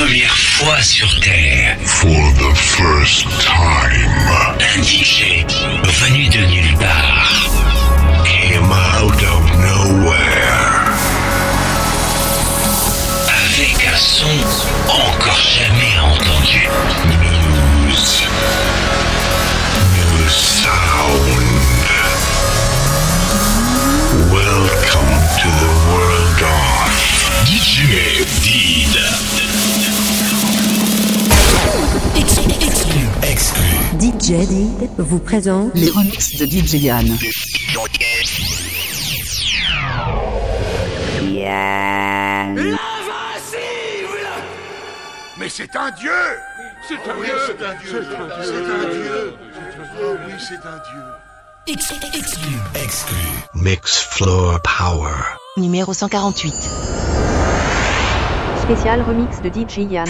première fois sur Terre, For the first time, un DJ venu de nulle part came out of nowhere. avec un son encore jamais entendu. News. New sound. Welcome to the world of DJ Did. DJ Did vous présente Les remixes de DJ Yann. Mais c'est un dieu C'est un dieu C'est un dieu C'est un dieu Oh oui, c'est un dieu Mix Floor Power. Numéro 148. spécial remix de DJ Yann.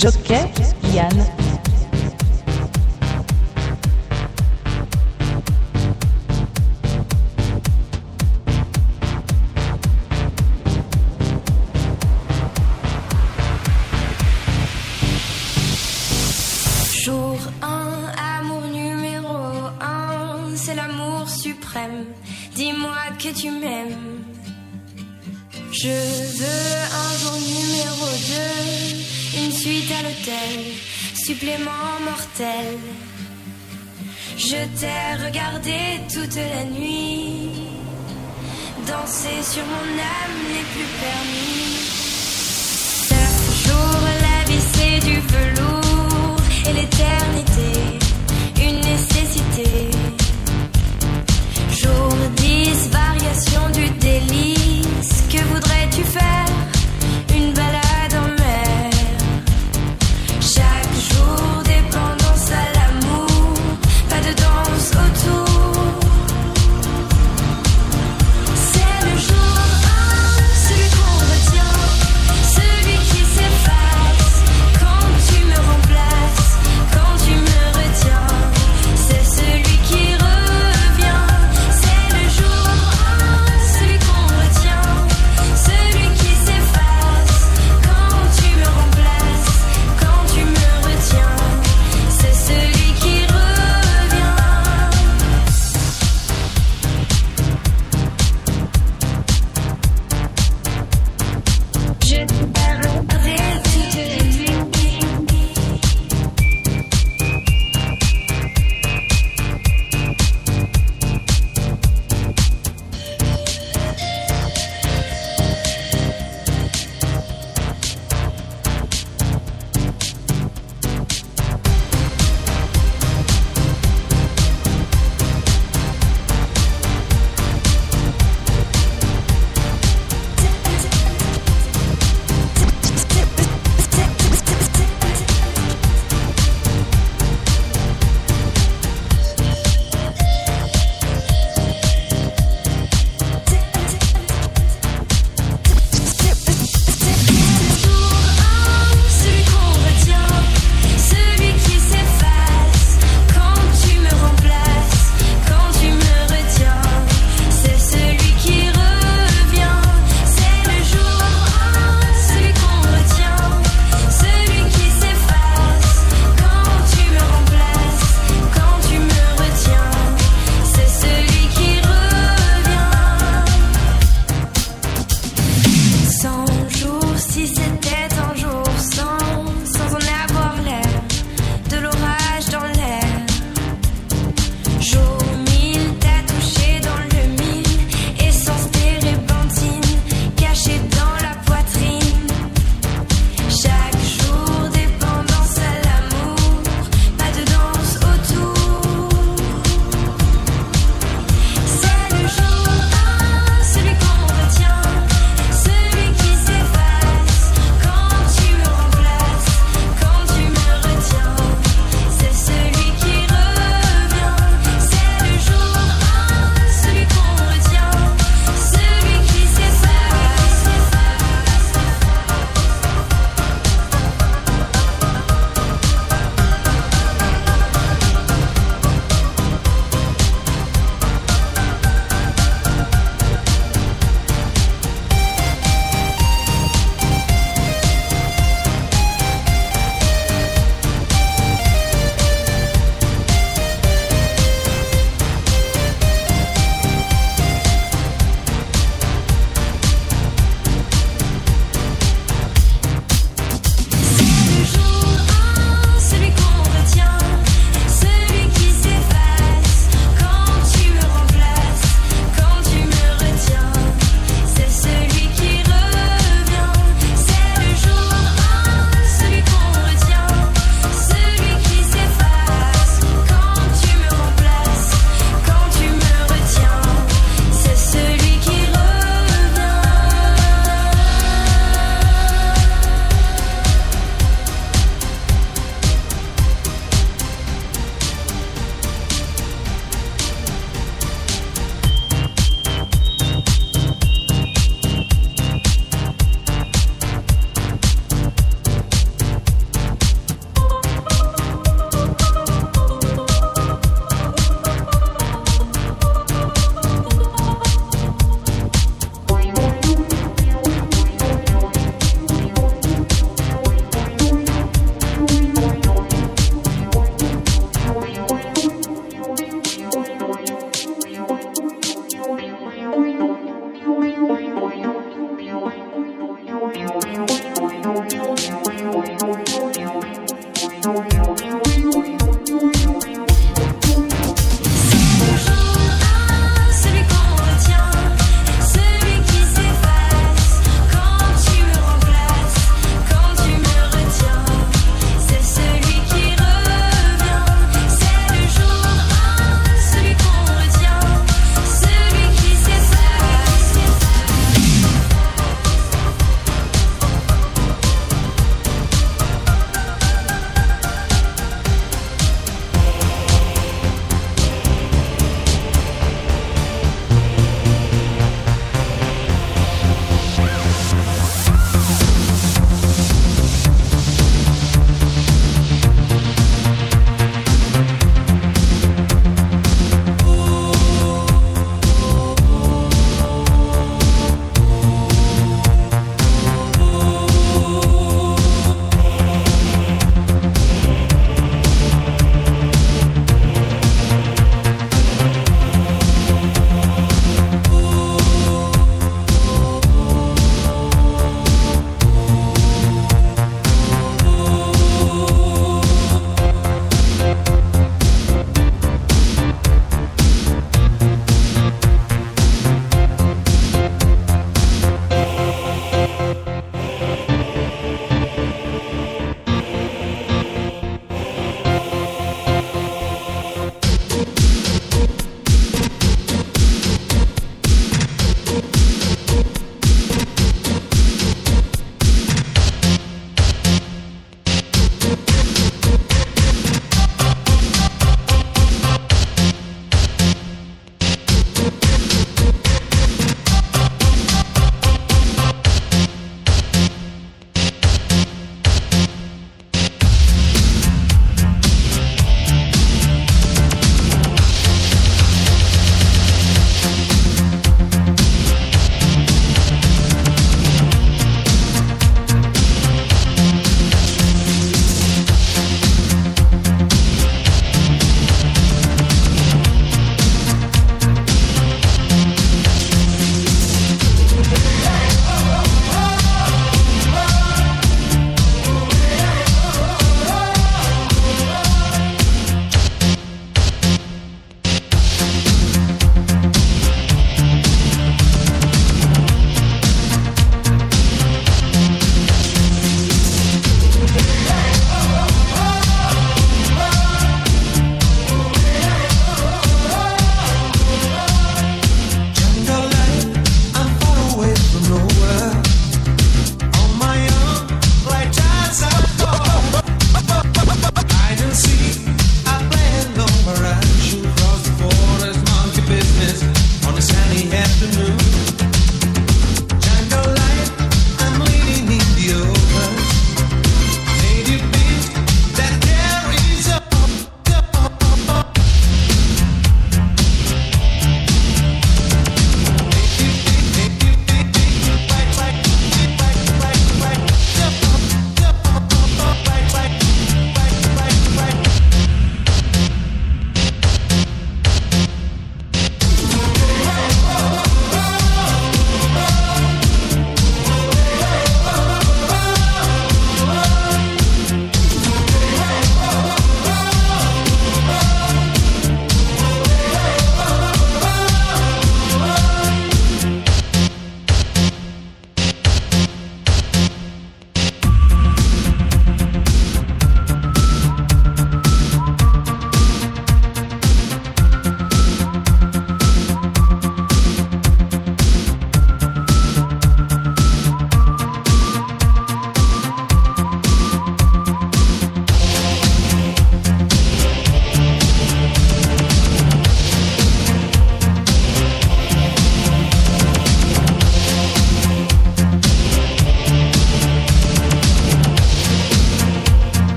Jockey, Yann. Jour 1, amour numéro 1, c'est l'amour suprême. Dis-moi que tu m'aimes. Je veux un jour numéro 2, une suite à l'hôtel, supplément mortel. Je t'ai regardé toute la nuit, danser sur mon âme n'est plus permis. Neuf jours, la vie c'est du velours et l'éternité, une nécessité. Jour 10, variation du délice, que voudrais-tu faire?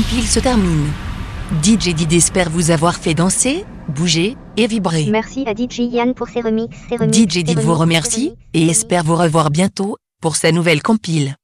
Compile se termine. DJ Did espère vous avoir fait danser, bouger et vibrer. Merci à DJ Yann pour ses remixes. ses remixes, DJ Did vous remercie et espère vous revoir bientôt pour sa nouvelle compile.